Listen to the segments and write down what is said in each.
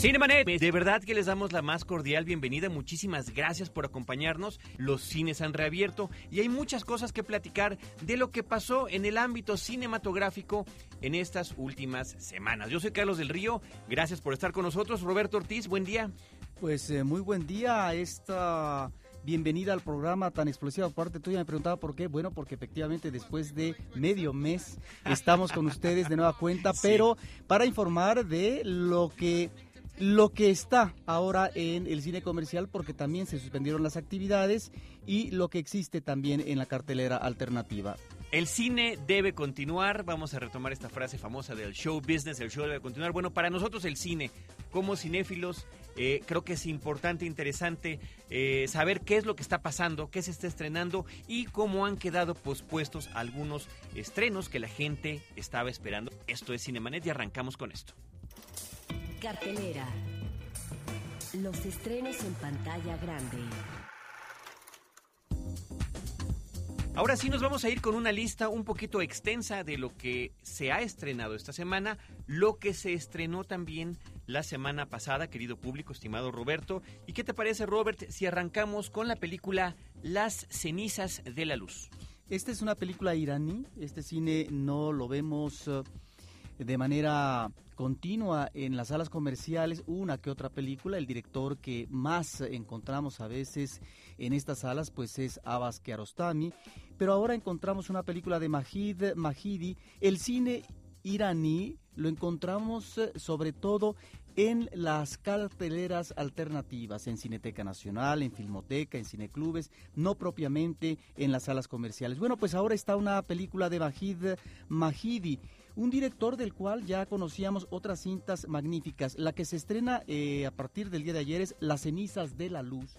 Cinemanet, de verdad que les damos la más cordial bienvenida. Muchísimas gracias por acompañarnos. Los cines han reabierto y hay muchas cosas que platicar de lo que pasó en el ámbito cinematográfico en estas últimas semanas. Yo soy Carlos del Río. Gracias por estar con nosotros. Roberto Ortiz, buen día. Pues eh, muy buen día esta bienvenida al programa tan explosiva por parte tuya. Me preguntaba por qué. Bueno, porque efectivamente después de medio mes estamos con ustedes de nueva cuenta, pero para informar de lo que lo que está ahora en el cine comercial porque también se suspendieron las actividades y lo que existe también en la cartelera alternativa. El cine debe continuar, vamos a retomar esta frase famosa del show business, el show debe continuar. Bueno, para nosotros el cine, como cinéfilos, eh, creo que es importante, interesante eh, saber qué es lo que está pasando, qué se está estrenando y cómo han quedado pospuestos algunos estrenos que la gente estaba esperando. Esto es Cinemanet y arrancamos con esto. Cartelera. Los estrenos en pantalla grande. Ahora sí nos vamos a ir con una lista un poquito extensa de lo que se ha estrenado esta semana, lo que se estrenó también la semana pasada, querido público, estimado Roberto. ¿Y qué te parece, Robert, si arrancamos con la película Las cenizas de la luz? Esta es una película iraní, este cine no lo vemos... Uh, de manera continua en las salas comerciales una que otra película. El director que más encontramos a veces en estas salas pues es Abbas Kiarostami, pero ahora encontramos una película de Majid Mahidi. El cine iraní lo encontramos eh, sobre todo en las carteleras alternativas, en Cineteca Nacional, en Filmoteca, en cineclubes, no propiamente en las salas comerciales. Bueno, pues ahora está una película de Majid Mahidi, un director del cual ya conocíamos otras cintas magníficas. La que se estrena eh, a partir del día de ayer es Las cenizas de la luz.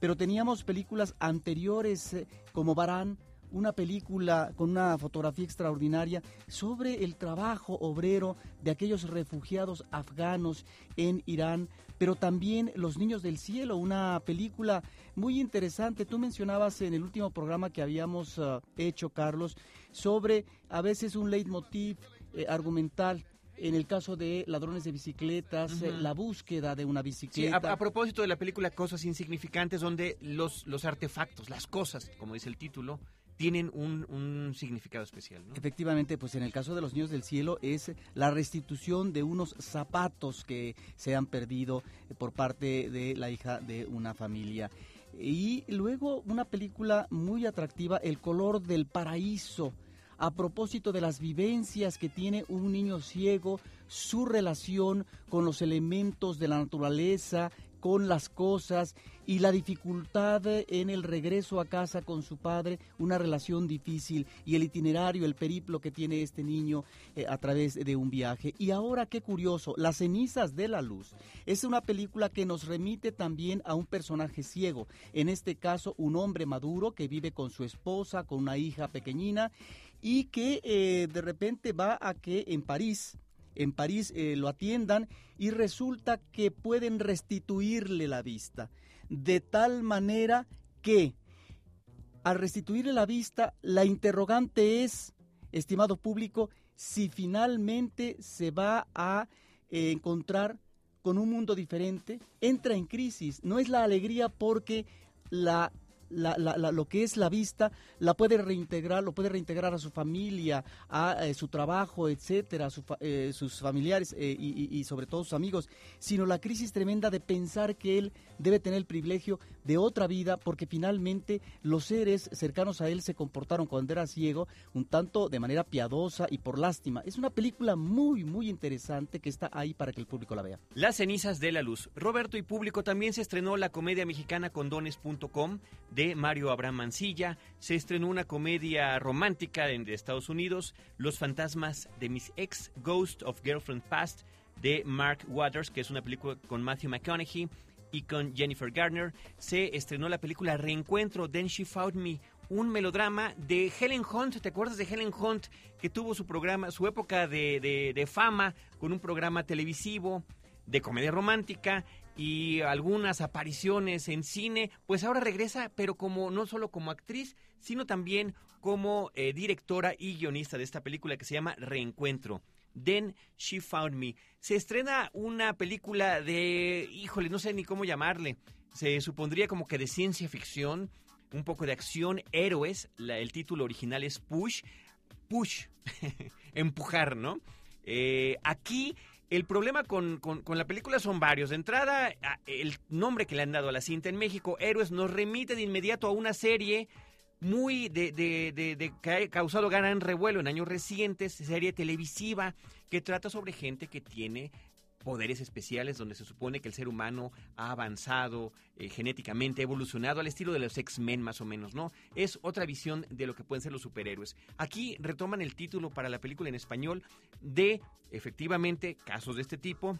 Pero teníamos películas anteriores eh, como Barán, una película con una fotografía extraordinaria sobre el trabajo obrero de aquellos refugiados afganos en Irán, pero también Los Niños del Cielo, una película muy interesante. Tú mencionabas en el último programa que habíamos uh, hecho, Carlos, sobre a veces un leitmotiv eh, argumental en el caso de ladrones de bicicletas, eh, la búsqueda de una bicicleta. a, propósito de la película Cosas Insignificantes, donde los, los artefactos, las cosas, como dice el título, tienen un, significado especial. ¿no? Efectivamente, pues en el caso de los niños del cielo es la restitución de unos zapatos que se han perdido por parte de la hija de una familia. Y luego una película muy atractiva, El color del paraíso. A propósito de las vivencias que tiene un niño ciego, su relación con los elementos de la naturaleza, con las cosas y la dificultad en el regreso a casa con su padre, una relación difícil y el itinerario, el periplo que tiene este niño eh, a través de un viaje. Y ahora qué curioso, Las cenizas de la luz es una película que nos remite también a un personaje ciego, en este caso un hombre maduro que vive con su esposa, con una hija pequeñina y que eh, de repente va a que en París, en París eh, lo atiendan y resulta que pueden restituirle la vista. De tal manera que al restituirle la vista, la interrogante es, estimado público, si finalmente se va a eh, encontrar con un mundo diferente, entra en crisis. No es la alegría porque la la, la, lo que es la vista la puede reintegrar, lo puede reintegrar a su familia, a, eh, su trabajo, etcétera, a eh, sus familiares eh, y, y, sobre todo sus amigos, sino la crisis tremenda de pensar que él debe tener el privilegio de otra vida porque finalmente los seres cercanos a él se comportaron cuando era ciego un tanto de manera piadosa y por lástima. Es una película muy, muy interesante que está ahí para que el público la vea. Las cenizas de la luz. Roberto y público también se estrenó la comedia mexicana condones.com de Mario Abraham Mancilla. Se estrenó una comedia romántica de Estados Unidos, Los fantasmas de mis ex, Ghost of Girlfriend Past, de Mark Waters, que es una película con Matthew McConaughey y con Jennifer Garner. Se estrenó la película Reencuentro, Then She Found Me, un melodrama de Helen Hunt. ¿Te acuerdas de Helen Hunt que tuvo su programa, su época de, de fama con un programa televisivo de comedia romántica y algunas apariciones en cine, pues ahora regresa, pero como no solo como actriz, sino también como eh, directora y guionista de esta película que se llama Reencuentro. Then She Found Me. Se estrena una película de, híjole, no sé ni cómo llamarle. Se supondría como que de ciencia ficción, un poco de acción, héroes. el título original es Push. Push, empujar, ¿no? Eh, aquí el problema con, con, la película son varios. De entrada, el nombre que le han dado a la cinta en México, Héroes, nos remite de inmediato a una serie muy de, de, de, que ha causado gran revuelo en años recientes, serie televisiva que trata sobre gente que tiene poderes especiales donde se supone que el ser humano ha avanzado eh, genéticamente, ha evolucionado al estilo de los X-Men más o menos, ¿no? Es otra visión de lo que pueden ser los superhéroes. Aquí retoman el título para la película en español de, efectivamente, casos de este tipo,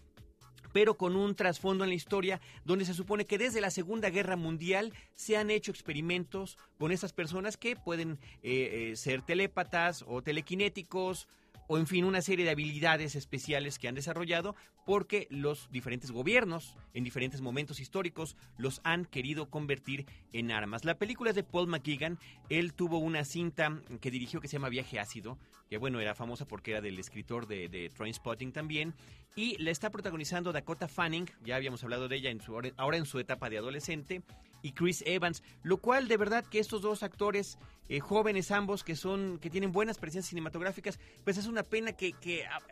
pero con un trasfondo en la historia donde se supone que desde la Segunda Guerra Mundial se han hecho experimentos con esas personas que pueden eh, eh, ser telépatas o telequinéticos o en fin una serie de habilidades especiales que han desarrollado porque los diferentes gobiernos en diferentes momentos históricos los han querido convertir en armas. La película es de Paul McGuigan, él tuvo una cinta que dirigió que se llama Viaje Ácido, que bueno, era famosa porque era del escritor de, de Trainspotting también, y la está protagonizando Dakota Fanning, ya habíamos hablado de ella ahora en su etapa de adolescente, y Chris Evans, lo cual de verdad que estos dos actores eh, jóvenes ambos que son que tienen buenas presencias cinematográficas, pues es una pena que,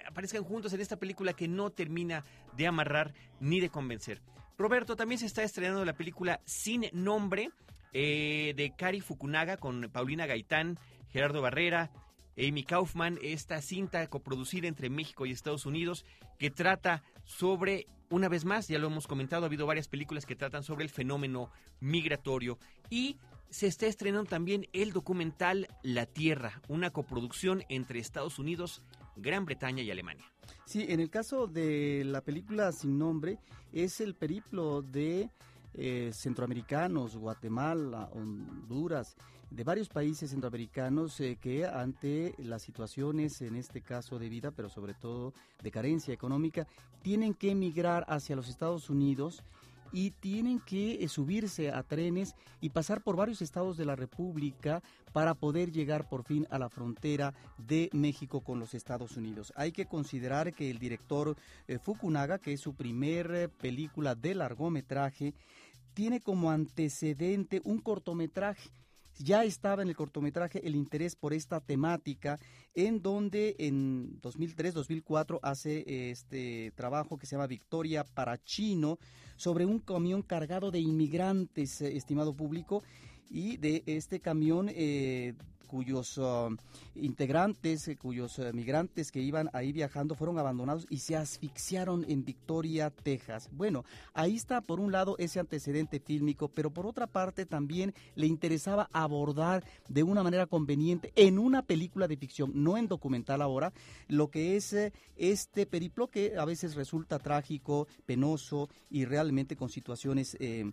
aparezcan juntos en esta película que no termina de amarrar ni de convencer. Roberto, también se está estrenando la película Sin Nombre eh, de Kari Fukunaga con Paulina Gaitán, Gerardo Barrera, Amy Kaufman, esta cinta coproducida entre México y Estados Unidos que trata sobre, una vez más, ya lo hemos comentado, ha habido varias películas que tratan sobre el fenómeno migratorio y se está estrenando también el documental La Tierra, una coproducción entre Estados Unidos, Gran Bretaña y Alemania. Sí, en el caso de la película Sin Nombre, es el periplo de eh, centroamericanos, Guatemala, Honduras, de varios países centroamericanos eh, que ante las situaciones, en este caso de vida, pero sobre todo de carencia económica, tienen que emigrar hacia los Estados Unidos y tienen que eh, subirse a trenes y pasar por varios estados de la República para poder llegar por fin a la frontera de México con los Estados Unidos. Hay que considerar que el director Fukunaga, que es su primer película de largometraje, tiene como antecedente un cortometraje. Ya estaba en el cortometraje el interés por esta temática, en donde en 2003-2004 hace este trabajo que se llama Victoria para Chino sobre un camión cargado de inmigrantes, eh, estimado público, y de este camión eh, cuyos uh, integrantes, eh, cuyos uh, migrantes que iban ahí viajando fueron abandonados y se asfixiaron en Victoria, Texas. Bueno, ahí está por un lado ese antecedente fílmico, pero por otra parte también le interesaba abordar de una manera conveniente en una película de ficción, no en documental ahora, lo que es eh, este periplo que a veces resulta trágico, penoso y realmente con situaciones eh,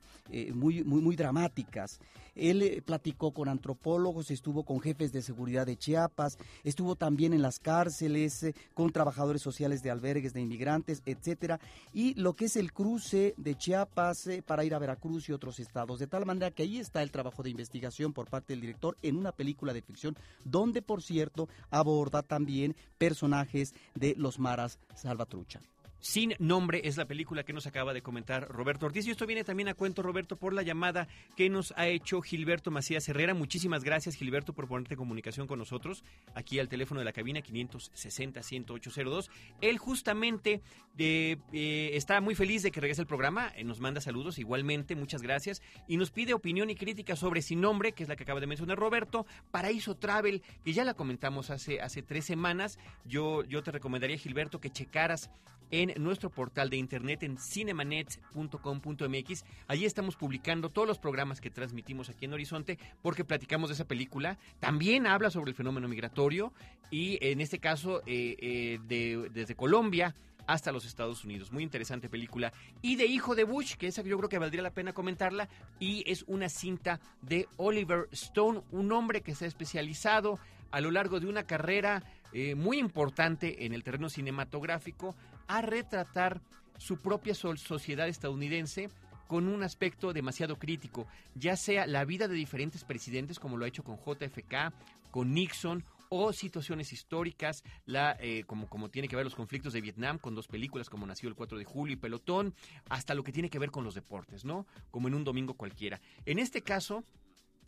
muy, muy, muy dramáticas. Él platicó con antropólogos, estuvo con jefes de seguridad de Chiapas, estuvo también en las cárceles eh, con trabajadores sociales de albergues de inmigrantes, etcétera, y lo que es el cruce de Chiapas eh, para ir a Veracruz y otros estados, de tal manera que ahí está el trabajo de investigación por parte del director en una película de ficción donde por cierto aborda también personajes de los maras salvatrucha. Sin nombre es la película que nos acaba de comentar Roberto Ortiz. Y esto viene también a cuento, Roberto, por la llamada que nos ha hecho Gilberto Macías Herrera. Muchísimas gracias, Gilberto, por ponerte en comunicación con nosotros aquí al teléfono de la cabina 560-10802. Él justamente eh, eh, está muy feliz de que regrese el programa. Eh, nos manda saludos igualmente, muchas gracias. Y nos pide opinión y crítica sobre Sin Nombre, que es la que acaba de mencionar Roberto. Paraíso Travel, que ya la comentamos hace, hace tres semanas. Yo, yo te recomendaría, Gilberto, que checaras en nuestro portal de internet en cinemanet.com.mx. Allí estamos publicando todos los programas que transmitimos aquí en Horizonte porque platicamos de esa película. También habla sobre el fenómeno migratorio y en este caso eh, eh, desde Colombia hasta los Estados Unidos. Muy interesante película. Y de Hijo de Bush, que esa yo creo que valdría la pena comentarla, y es una cinta de Oliver Stone, un hombre que se ha especializado a lo largo de una carrera eh, muy importante en el terreno cinematográfico a retratar su propia sociedad estadounidense con un aspecto demasiado crítico, ya sea la vida de diferentes presidentes, como lo ha hecho con JFK, con Nixon, o situaciones históricas, eh, como, como tiene que ver los conflictos de Vietnam, con dos películas como Nació el 4 de julio y Pelotón, hasta lo que tiene que ver con los deportes, ¿no? Como en un domingo cualquiera. En este caso,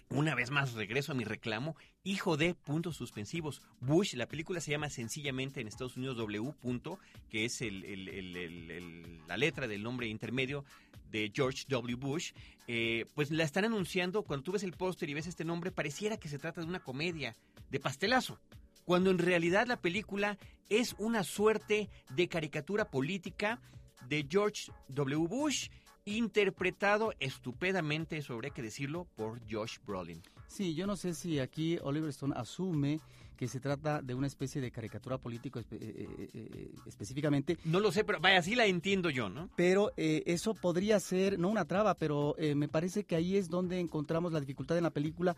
una vez más regreso a mi reclamo, hijo de puntos suspensivos. Bush, la película se llama sencillamente en Estados Unidos W. que es la letra del nombre intermedio de George W. Bush. Eh, pues la están anunciando, cuando tú ves el póster y ves este nombre, pareciera que se trata de una comedia, de pastelazo. Cuando en realidad la película es una suerte de caricatura política de George W. Bush interpretado estupendamente, sobre que decirlo, por Josh Brolin. Sí, yo no sé si aquí Oliver Stone asume que se trata de una especie de caricatura político eh, eh, eh, específicamente. No lo sé, pero vaya, así la entiendo yo, ¿no? Pero eso podría ser, no una traba, pero me parece que ahí es donde encontramos la dificultad en la película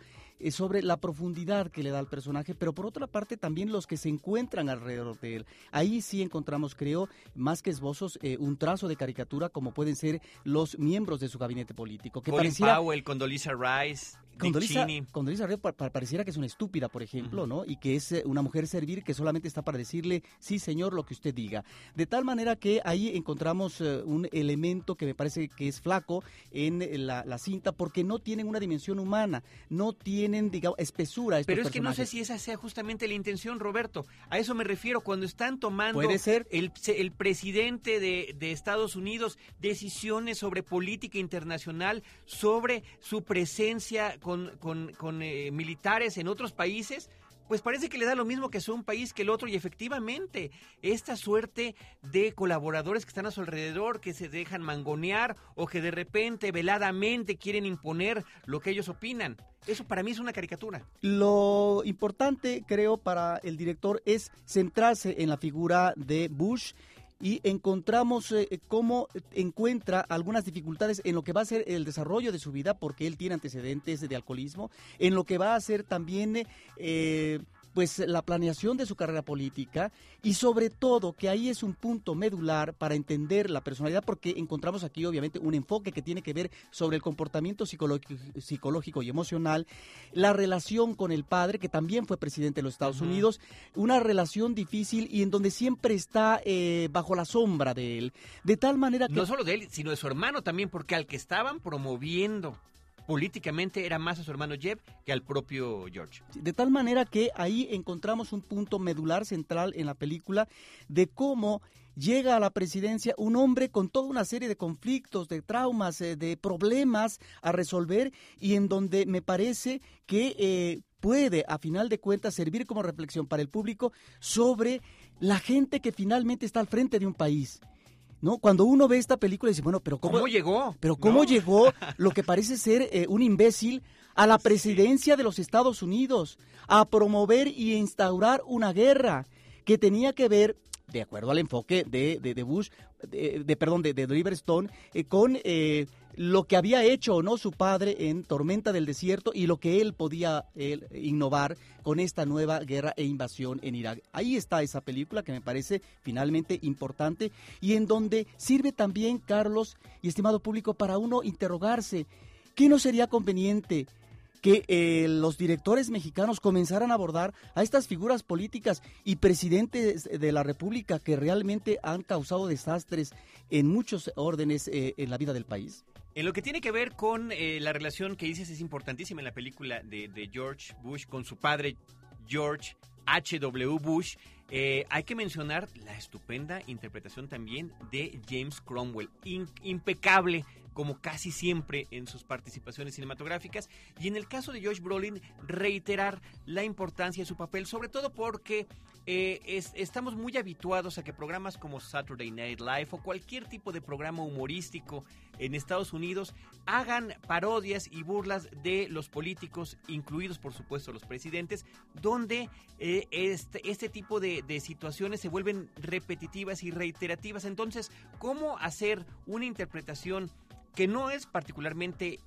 sobre la profundidad que le da al personaje, pero por otra parte también los que se encuentran alrededor de él. Ahí sí encontramos, creo, más que esbozos, un trazo de caricatura como pueden ser los miembros de su gabinete político. Que Colin Powell, Condoleezza Rice. Condolisa, Condolisa Rice pareciera que es una estúpida, por ejemplo, ¿no? Y que es eh, una mujer servir que solamente está para decirle, sí, señor, lo que usted diga. De tal manera que ahí encontramos eh, un elemento que me parece que es flaco en la, cinta porque no tienen una dimensión humana, no tienen, digamos, espesura. Pero es que no sé si esa sea justamente la intención, Roberto. A eso me refiero, cuando están tomando ¿Puede ser? El, el presidente de, de Estados Unidos decisiones sobre política internacional, sobre su presencia con, con, eh, militares en otros países, pues parece que le da lo mismo que sea un país que el otro y efectivamente esta suerte de colaboradores que están a su alrededor, que se dejan mangonear o que de repente veladamente quieren imponer lo que ellos opinan. Eso para mí es una caricatura. Lo importante, creo, para el director es centrarse en la figura de Bush y encontramos eh, cómo encuentra algunas dificultades en lo que va a ser el desarrollo de su vida porque él tiene antecedentes de alcoholismo, en lo que va a ser también eh, pues la planeación de su carrera política y sobre todo que ahí es un punto medular para entender la personalidad porque encontramos aquí obviamente un enfoque que tiene que ver sobre el comportamiento psicológico y emocional, la relación con el padre que también fue presidente de los Estados Unidos, una relación difícil y en donde siempre está eh, bajo la sombra de él, de tal manera que... No solo de él, sino de su hermano también, porque al que estaban promoviendo políticamente era más a su hermano Jeb que al propio George. De tal manera que ahí encontramos un punto medular central en la película de cómo llega a la presidencia un hombre con toda una serie de conflictos, de traumas, eh, de problemas a resolver y en donde me parece que eh, puede, a final de cuentas, servir como reflexión para el público sobre la gente que finalmente está al frente de un país ¿no? Cuando uno ve esta película dice, bueno, pero ¿cómo, llegó? Pero ¿cómo llegó lo que parece ser eh, un imbécil a la presidencia de los Estados Unidos, a promover y instaurar una guerra que tenía que ver de acuerdo al enfoque de, de, Bush, de, perdón, de, de Oliver Stone, eh, con eh, lo que había hecho o no su padre en Tormenta del Desierto y lo que él podía innovar con esta nueva guerra e invasión en Irak. Ahí está esa película que me parece finalmente importante y en donde sirve también, Carlos y estimado público, para uno interrogarse, ¿qué no sería conveniente? que eh, los directores mexicanos comenzaran a abordar a estas figuras políticas y presidentes de la República que realmente han causado desastres en muchos órdenes eh, en la vida del país? En lo que tiene que ver con eh, la relación que dices es importantísima en la película de, George Bush con su padre George H.W. Bush, eh, hay que mencionar la estupenda interpretación también de James Cromwell. impecable como casi siempre en sus participaciones cinematográficas. Y en el caso de Josh Brolin, reiterar la importancia de su papel, sobre todo porque eh, estamos muy habituados a que programas como Saturday Night Live o cualquier tipo de programa humorístico en Estados Unidos hagan parodias y burlas de los políticos, incluidos por supuesto los presidentes, donde eh, este, este tipo de, de situaciones se vuelven repetitivas y reiterativas. Entonces, ¿cómo hacer una interpretación que no es particularmente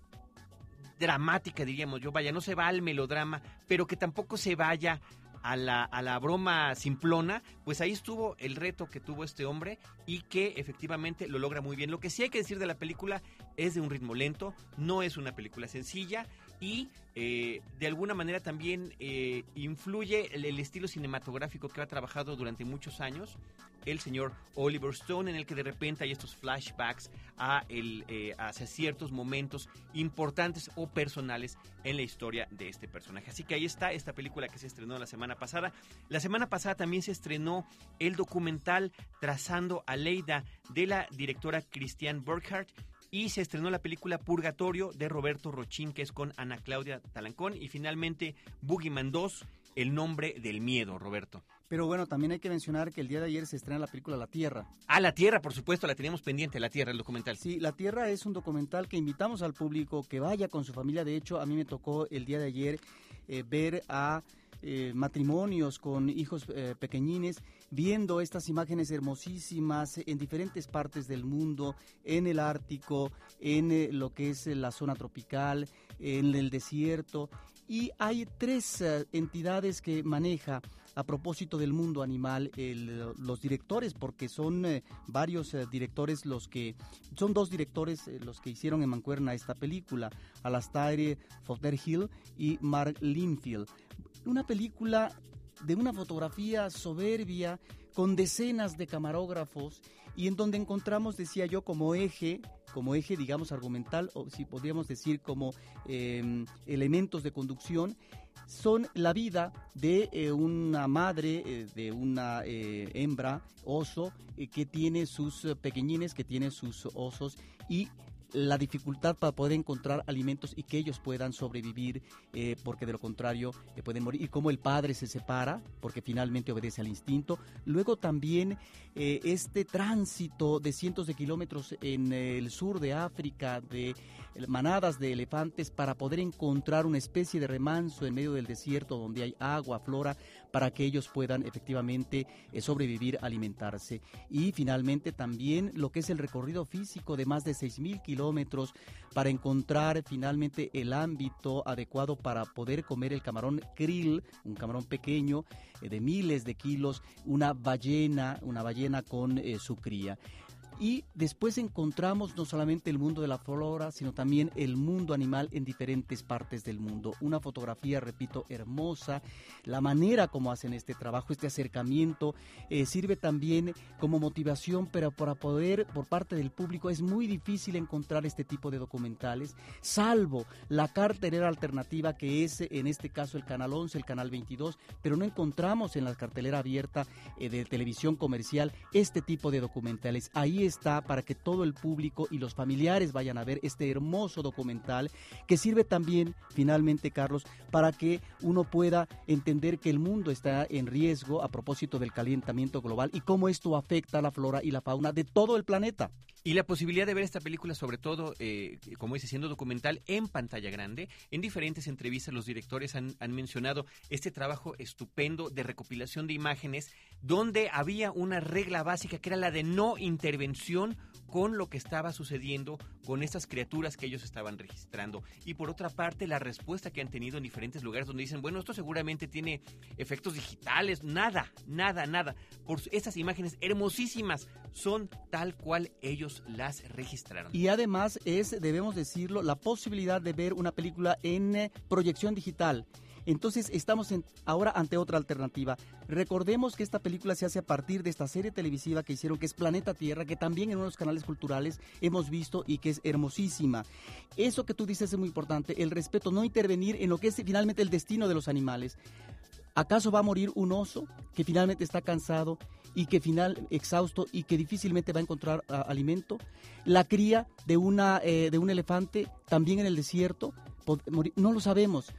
dramática, diríamos yo, vaya, no se va al melodrama, pero que tampoco se vaya a la, a la broma simplona, pues ahí estuvo el reto que tuvo este hombre y que efectivamente lo logra muy bien. Lo que sí hay que decir de la película es de un ritmo lento, no es una película sencilla y eh, de alguna manera también eh, influye el, estilo cinematográfico que ha trabajado durante muchos años el señor Oliver Stone, en el que de repente hay estos flashbacks a el, eh, hacia ciertos momentos importantes o personales en la historia de este personaje. Así que ahí está esta película que se estrenó la semana pasada. La semana pasada también se estrenó el documental Trazando a Leida de la directora Christiane Burkhardt y se estrenó la película Purgatorio de Roberto Rochín, que es con Ana Claudia Talancón, y finalmente Boogeyman 2, El nombre del miedo, Roberto. Pero bueno, también hay que mencionar que el día de ayer se estrena la película La Tierra. Ah, La Tierra, por supuesto, la teníamos pendiente, La Tierra, el documental. Sí, La Tierra es un documental que invitamos al público que vaya con su familia. De hecho, a mí me tocó el día de ayer eh, ver a eh, matrimonios con hijos eh, pequeñines, viendo estas imágenes hermosísimas en diferentes partes del mundo, en el Ártico, en eh, lo que es la zona tropical, en el desierto. Y hay tres entidades que maneja a propósito del mundo animal, los directores, porque son varios directores los que, son dos directores los que hicieron en Mancuerna esta película, Alastair Fothergill y Mark Linfield una película de una fotografía soberbia, con decenas de camarógrafos, y en donde encontramos, decía yo, como eje, como eje, digamos, argumental, o si podríamos decir como em, elementos de conducción, son la vida de eh, una madre, eh, de una eh, hembra, oso, que tiene sus pequeñines, que tiene sus osos, y la dificultad para poder encontrar alimentos y que ellos puedan sobrevivir, eh, porque de lo contrario eh, pueden morir. Y cómo el padre se separa, porque finalmente obedece al instinto. Luego también eh, este tránsito de cientos de kilómetros en el sur de África, de manadas de elefantes, para poder encontrar una especie de remanso en medio del desierto donde hay agua, flora, para que ellos puedan efectivamente sobrevivir, alimentarse. Y finalmente también lo que es el recorrido físico de más de 6.000 kilómetros para encontrar finalmente el ámbito adecuado para poder comer el camarón krill, un camarón pequeño eh, de miles de kilos, una ballena, una ballena con eh, su cría. Y después encontramos no solamente el mundo de la flora, sino también el mundo animal en diferentes partes del mundo. Una fotografía, repito, hermosa. La manera como hacen este trabajo, este acercamiento, eh, sirve también como motivación, pero para poder, por parte del público, es muy difícil encontrar este tipo de documentales, salvo la cartelera alternativa que es en este caso el canal 11, el canal 22, pero no encontramos en la cartelera abierta eh, de televisión comercial este tipo de documentales. Ahí está para que todo el público y los familiares vayan a ver este hermoso documental que sirve también, finalmente, Carlos, para que uno pueda entender que el mundo está en riesgo a propósito del calentamiento global y cómo esto afecta a la flora y la fauna de todo el planeta. Y la posibilidad de ver esta película, sobre todo, eh, como dice, siendo documental en pantalla grande. En diferentes entrevistas los directores han, han, mencionado este trabajo estupendo de recopilación de imágenes donde había una regla básica que era la de no intervención con lo que estaba sucediendo con estas criaturas que ellos estaban registrando. Y por otra parte, la respuesta que han tenido en diferentes lugares donde dicen, bueno, esto seguramente tiene efectos digitales. Nada, nada, nada. Por estas imágenes hermosísimas son tal cual ellos las registraron. Y además es, debemos decirlo, la posibilidad de ver una película en eh, proyección digital. Entonces estamos ahora ante otra alternativa. Recordemos que esta película se hace a partir de esta serie televisiva que hicieron, que es Planeta Tierra, que también en unos canales culturales hemos visto y que es hermosísima. Eso que tú dices es muy importante, el respeto, no intervenir en lo que es finalmente el destino de los animales. ¿Acaso va a morir un oso que finalmente está cansado y que final exhausto y que difícilmente va a encontrar alimento. La cría de, una, eh, de un elefante también en el desierto, no lo sabemos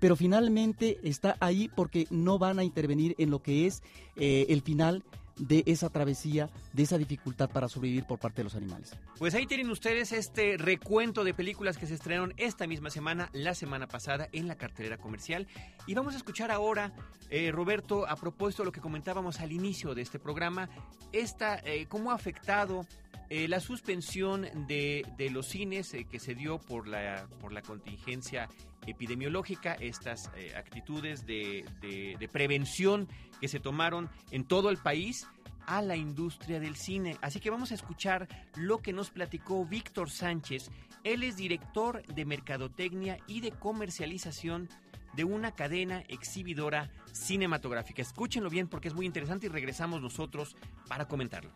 pero finalmente está ahí porque no van a intervenir en lo que es eh, el final de esa travesía, de esa dificultad para sobrevivir por parte de los animales. Pues ahí tienen ustedes este recuento de películas que se estrenaron esta misma semana, la semana pasada, en la cartelera comercial. Y vamos a escuchar ahora, eh, Roberto, a propósito de lo que comentábamos al inicio de este programa, esta, eh, cómo ha afectado eh, la suspensión de, los cines que se dio por la, por la contingencia epidemiológica, estas eh, actitudes de, de, prevención que se tomaron en todo el país a la industria del cine. Así que vamos a escuchar lo que nos platicó Víctor Sánchez. Él es director de Mercadotecnia y de Comercialización de una cadena exhibidora cinematográfica. Escúchenlo bien porque es muy interesante y regresamos nosotros para comentarlo.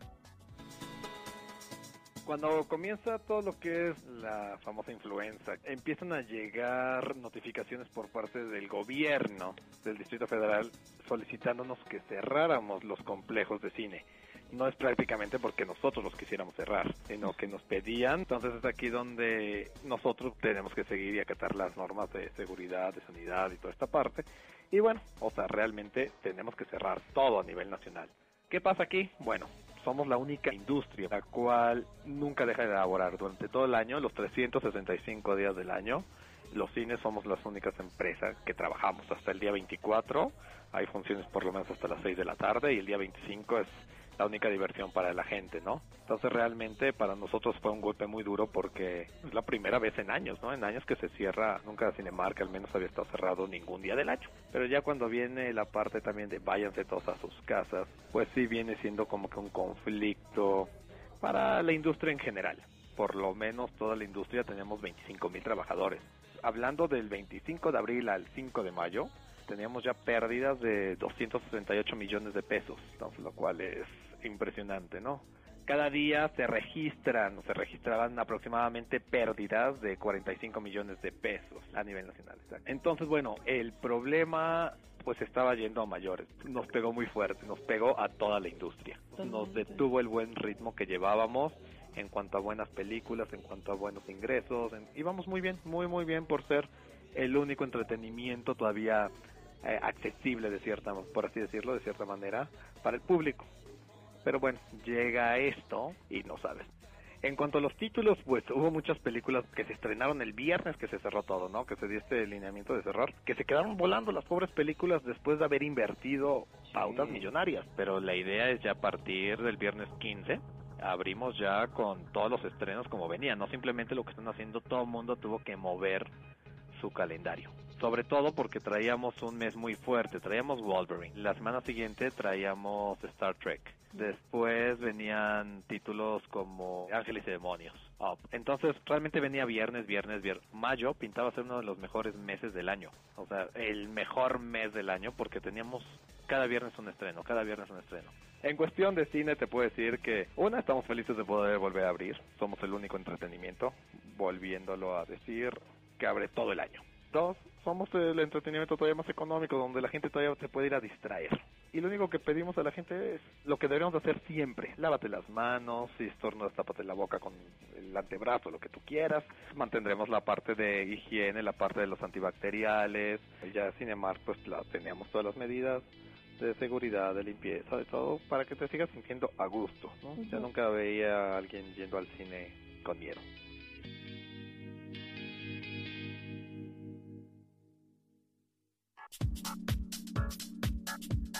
Cuando comienza todo lo que es la famosa influenza, empiezan a llegar notificaciones por parte del gobierno del Distrito Federal solicitándonos que cerráramos los complejos de cine. No es prácticamente porque nosotros los quisiéramos cerrar, sino que nos pedían. Entonces es aquí donde nosotros tenemos que seguir y acatar las normas de seguridad, de sanidad y toda esta parte. Y bueno, o sea, realmente tenemos que cerrar todo a nivel nacional. ¿Qué pasa aquí? Bueno, somos la única industria la cual nunca deja de elaborar durante todo el año, los 365 días del año. Los cines somos las únicas empresas que trabajamos hasta el día 24. Hay funciones por lo menos hasta las 6 de la tarde y el día 25 es la única diversión para la gente, ¿no? Entonces realmente para nosotros fue un golpe muy duro porque es la primera vez en años, ¿no? En años que se cierra, nunca Cinemark al menos había estado cerrado ningún día del año. Pero ya cuando viene la parte también de váyanse todos a sus casas, pues sí viene siendo como que un conflicto para la industria en general. Por lo menos toda la industria tenemos 25 mil trabajadores. Hablando del 25 de abril al 5 de mayo, teníamos ya pérdidas de 268 millones de pesos, entonces, lo cual es impresionante, ¿no? Cada día se registran, se registraban aproximadamente pérdidas de 45 millones de pesos a nivel nacional. Entonces, bueno, el problema pues estaba yendo a mayores. Nos pegó muy fuerte, nos pegó a toda la industria. Nos detuvo el buen ritmo que llevábamos en cuanto a buenas películas, en cuanto a buenos ingresos. íbamos muy bien, muy, muy bien por ser el único entretenimiento todavía eh, accesible de cierta, por así decirlo, de cierta manera, para el público. Pero bueno, llega esto y no sabes. En cuanto a los títulos, pues hubo muchas películas que se estrenaron el viernes que se cerró todo, ¿no? Que se dio este lineamiento de cerrar, que se quedaron volando las pobres películas después de haber invertido pautas millonarias. Pero la idea es ya a partir del viernes 15 abrimos ya con todos los estrenos como venían, no simplemente lo que están haciendo, todo el mundo tuvo que mover su calendario sobre todo porque traíamos un mes muy fuerte, traíamos Wolverine, la semana siguiente traíamos Star Trek, después venían títulos como Ángeles y Demonios. Entonces realmente venía viernes, viernes, viernes. Mayo pintaba ser uno de los mejores meses del año, o sea, el mejor mes del año porque teníamos cada viernes un estreno, cada viernes un estreno. En cuestión de cine te puedo decir que, una, estamos felices de poder volver a abrir, somos el único entretenimiento, volviéndolo a decir, que abre todo el año. Dos, somos el entretenimiento todavía más económico, donde la gente todavía se puede ir a distraer. Y lo único que pedimos a la gente es lo que deberíamos hacer siempre. Lávate las manos, si estornudas, tápate la boca con el antebrazo, lo que tú quieras. Mantendremos la parte de higiene, la parte de los antibacteriales. Ya Cinemark pues la teníamos todas las medidas de seguridad, de limpieza, de todo, para que te sigas sintiendo a gusto. ¿no? Ya nunca veía a alguien yendo al cine con miedo.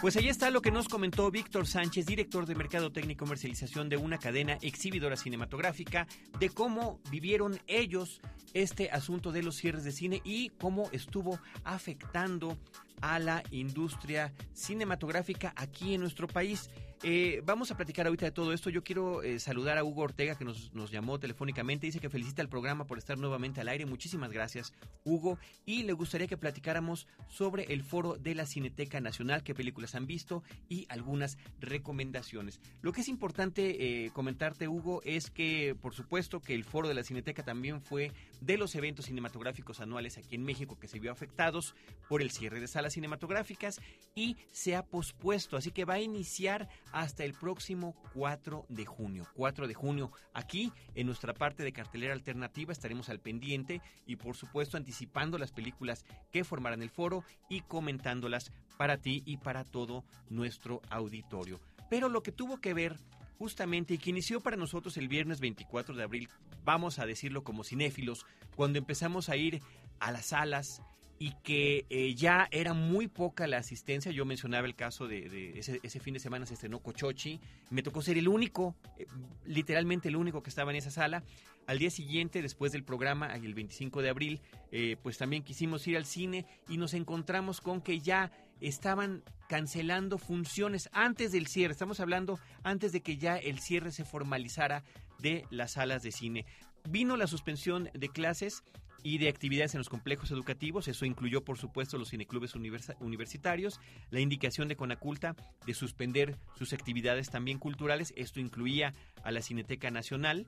Pues ahí está lo que nos comentó Víctor Sánchez, director de Mercado Técnico y Comercialización de una cadena exhibidora cinematográfica, de cómo vivieron ellos este asunto de los cierres de cine y cómo estuvo afectando a la industria cinematográfica aquí en nuestro país. Eh, vamos a platicar ahorita de todo esto. Yo quiero eh, saludar a Hugo Ortega que nos, nos, llamó telefónicamente. Dice que felicita el programa por estar nuevamente al aire. Muchísimas gracias, Hugo. Y le gustaría que platicáramos sobre el foro de la Cineteca Nacional, qué películas han visto y algunas recomendaciones. Lo que es importante eh, comentarte, Hugo, es que, por supuesto, que el foro de la Cineteca también fue de los eventos cinematográficos anuales aquí en México que se vio afectados por el cierre de salas cinematográficas y se ha pospuesto. Así que va a iniciar hasta el próximo 4 de junio. 4 de junio, aquí en nuestra parte de cartelera alternativa estaremos al pendiente y por supuesto anticipando las películas que formarán el foro y comentándolas para ti y para todo nuestro auditorio. Pero lo que tuvo que ver justamente y que inició para nosotros el viernes 24 de abril, vamos a decirlo como cinéfilos, cuando empezamos a ir a las salas y que eh, ya era muy poca la asistencia. Yo mencionaba el caso de, ese, fin de semana se estrenó Cochochi. Me tocó ser el único, eh, literalmente el único que estaba en esa sala. Al día siguiente, después del programa, el 25 de abril, eh, pues también quisimos ir al cine y nos encontramos con que ya estaban cancelando funciones antes del cierre. Estamos hablando antes de que ya el cierre se formalizara de las salas de cine. Vino la suspensión de clases y de actividades en los complejos educativos. Eso incluyó, por supuesto, los cineclubes universitarios, la indicación de Conaculta de suspender sus actividades también culturales. Esto incluía a la Cineteca Nacional,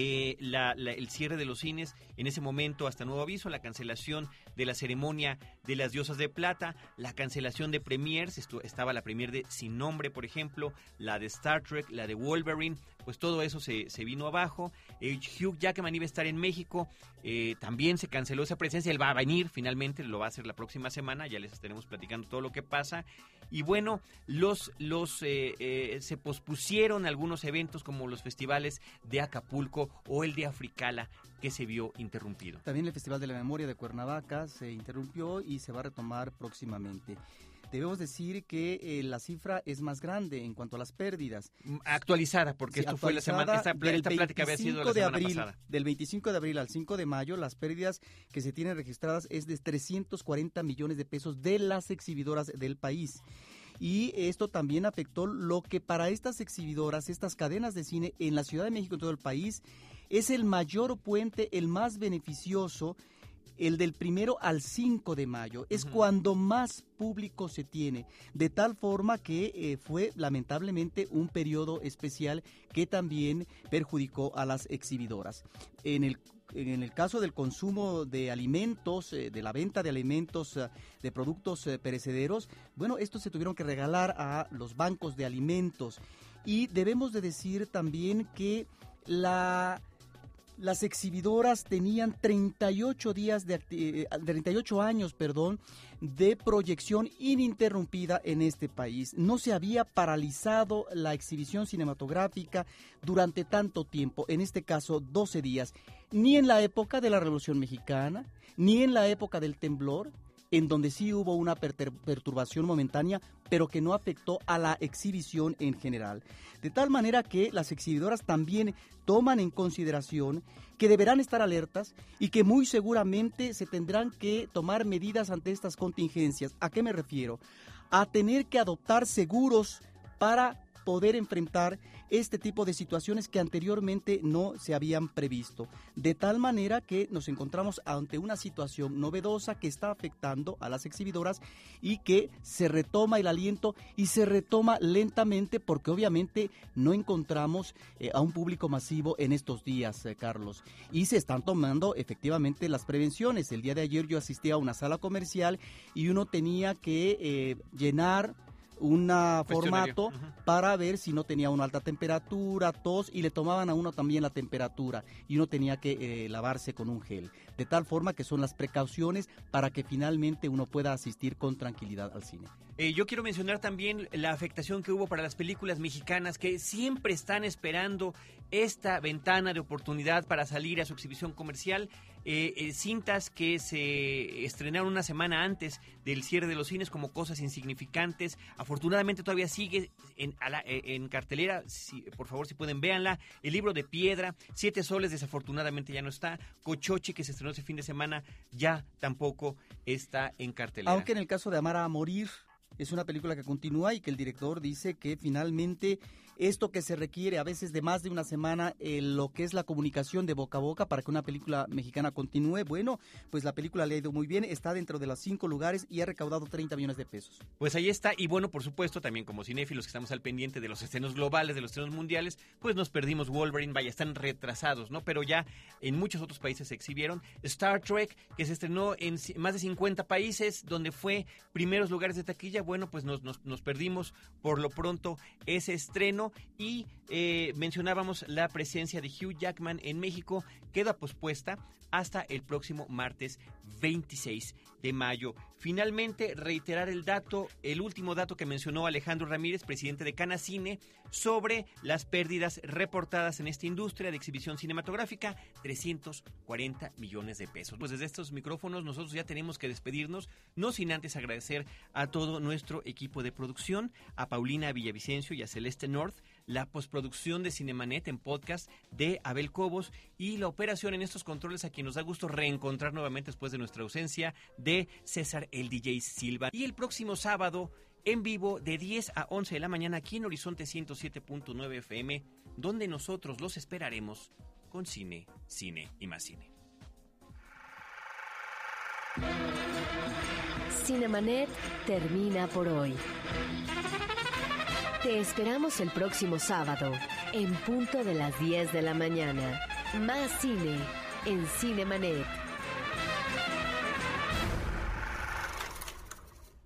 eh, el cierre de los cines en ese momento hasta nuevo aviso, la cancelación de la ceremonia de las diosas de plata, la cancelación de premiers, estaba la premier de Sin Nombre, por ejemplo, la de Star Trek, la de Wolverine, pues todo eso se, se vino abajo. Eh, Hugh Jackman iba a estar en México, eh, también se canceló esa presencia, él va a venir finalmente, lo va a hacer la próxima semana, ya les estaremos platicando todo lo que pasa. Y bueno, los, los se pospusieron algunos eventos como los festivales de Acapulco, o el de Africala que se vio interrumpido. También el Festival de la Memoria de Cuernavaca se interrumpió y se va a retomar próximamente. Debemos decir que eh, la cifra es más grande en cuanto a las pérdidas. Mm, actualizada, porque esto fue la semana, esta, esta plática había sido la semana abril, pasada. Del 25 de abril al 5 de mayo, las pérdidas que se tienen registradas es de 340 millones de pesos de las exhibidoras del país y esto también afectó lo que para estas exhibidoras, estas cadenas de cine en la Ciudad de México, en todo el país, es el mayor puente, el más beneficioso el del primero al 5 de mayo. Es cuando más público se tiene, de tal forma que eh, fue lamentablemente un periodo especial que también perjudicó a las exhibidoras. En el en el caso del consumo de alimentos, eh, de la venta de alimentos, eh, de productos perecederos, bueno, estos se tuvieron que regalar a los bancos de alimentos. Y debemos de decir también que la las exhibidoras tenían 38 días de 38 años, perdón, de proyección ininterrumpida en este país. No se había paralizado la exhibición cinematográfica durante tanto tiempo, en este caso 12 días, ni en la época de la Revolución Mexicana, ni en la época del temblor, en donde sí hubo una perturbación momentánea, pero que no afectó a la exhibición en general. De tal manera que las exhibidoras también toman en consideración que deberán estar alertas y que muy seguramente se tendrán que tomar medidas ante estas contingencias. ¿A qué me refiero? A tener que adoptar seguros para poder enfrentar este tipo de situaciones que anteriormente no se habían previsto. De tal manera que nos encontramos ante una situación novedosa que está afectando a las exhibidoras y que se retoma el aliento y se retoma lentamente porque obviamente no encontramos eh, a un público masivo en estos días, eh, Carlos. Y se están tomando efectivamente las prevenciones. El día de ayer yo asistí a una sala comercial y uno tenía que eh, llenar un formato para ver si no tenía una alta temperatura, tos, y le tomaban a uno también la temperatura y uno tenía que eh, lavarse con un gel. De tal forma que son las precauciones para que finalmente uno pueda asistir con tranquilidad al cine. Eh, yo quiero mencionar también la afectación que hubo para las películas mexicanas que siempre están esperando esta ventana de oportunidad para salir a su exhibición comercial. Eh, eh, cintas que se estrenaron una semana antes del cierre de los cines como cosas insignificantes. Afortunadamente todavía sigue en, en cartelera. Si, por favor, si pueden, véanla. El libro de piedra, Siete Soles, desafortunadamente ya no está. Cochochi, que se estrenó ese fin de semana, ya tampoco está en cartelera. Aunque en el caso de Amar a Morir, es una película que continúa y que el director dice que finalmente esto que se requiere a veces de más de una semana, eh, lo que es la comunicación de boca a boca para que una película mexicana continúe, bueno, pues la película le ha ido muy bien, está dentro de los cinco lugares y ha recaudado 30 millones de pesos. Pues ahí está, y bueno, por supuesto, también como cinéfilos que estamos al pendiente de los estrenos globales, de los estrenos mundiales, pues nos perdimos Wolverine, vaya, están retrasados, ¿no? Pero ya en muchos otros países se exhibieron. Star Trek, que se estrenó en más de 50 países, donde fue primeros lugares de taquilla, bueno, pues nos, nos, perdimos por lo pronto ese estreno y eh, mencionábamos la presencia de Hugh Jackman en México, queda pospuesta hasta el próximo martes 26 de mayo. Finalmente, reiterar el dato, el último dato que mencionó Alejandro Ramírez, presidente de Canacine, sobre las pérdidas reportadas en esta industria de exhibición cinematográfica, 340 millones de pesos. Pues desde estos micrófonos nosotros ya tenemos que despedirnos, no sin antes agradecer a todo nuestro equipo de producción, a Paulina Villavicencio y a Celeste North, la postproducción de Cinemanet en podcast de Abel Cobos y la operación en estos controles a quien nos da gusto reencontrar nuevamente después de nuestra ausencia de César el DJ Silva. Y el próximo sábado en vivo de 10 a 11 de la mañana aquí en Horizonte 107.9 FM, donde nosotros los esperaremos con cine, cine y más cine. Cinemanet termina por hoy. Te esperamos el próximo sábado, en punto de las 10 de la mañana. Más cine en Cinemanet.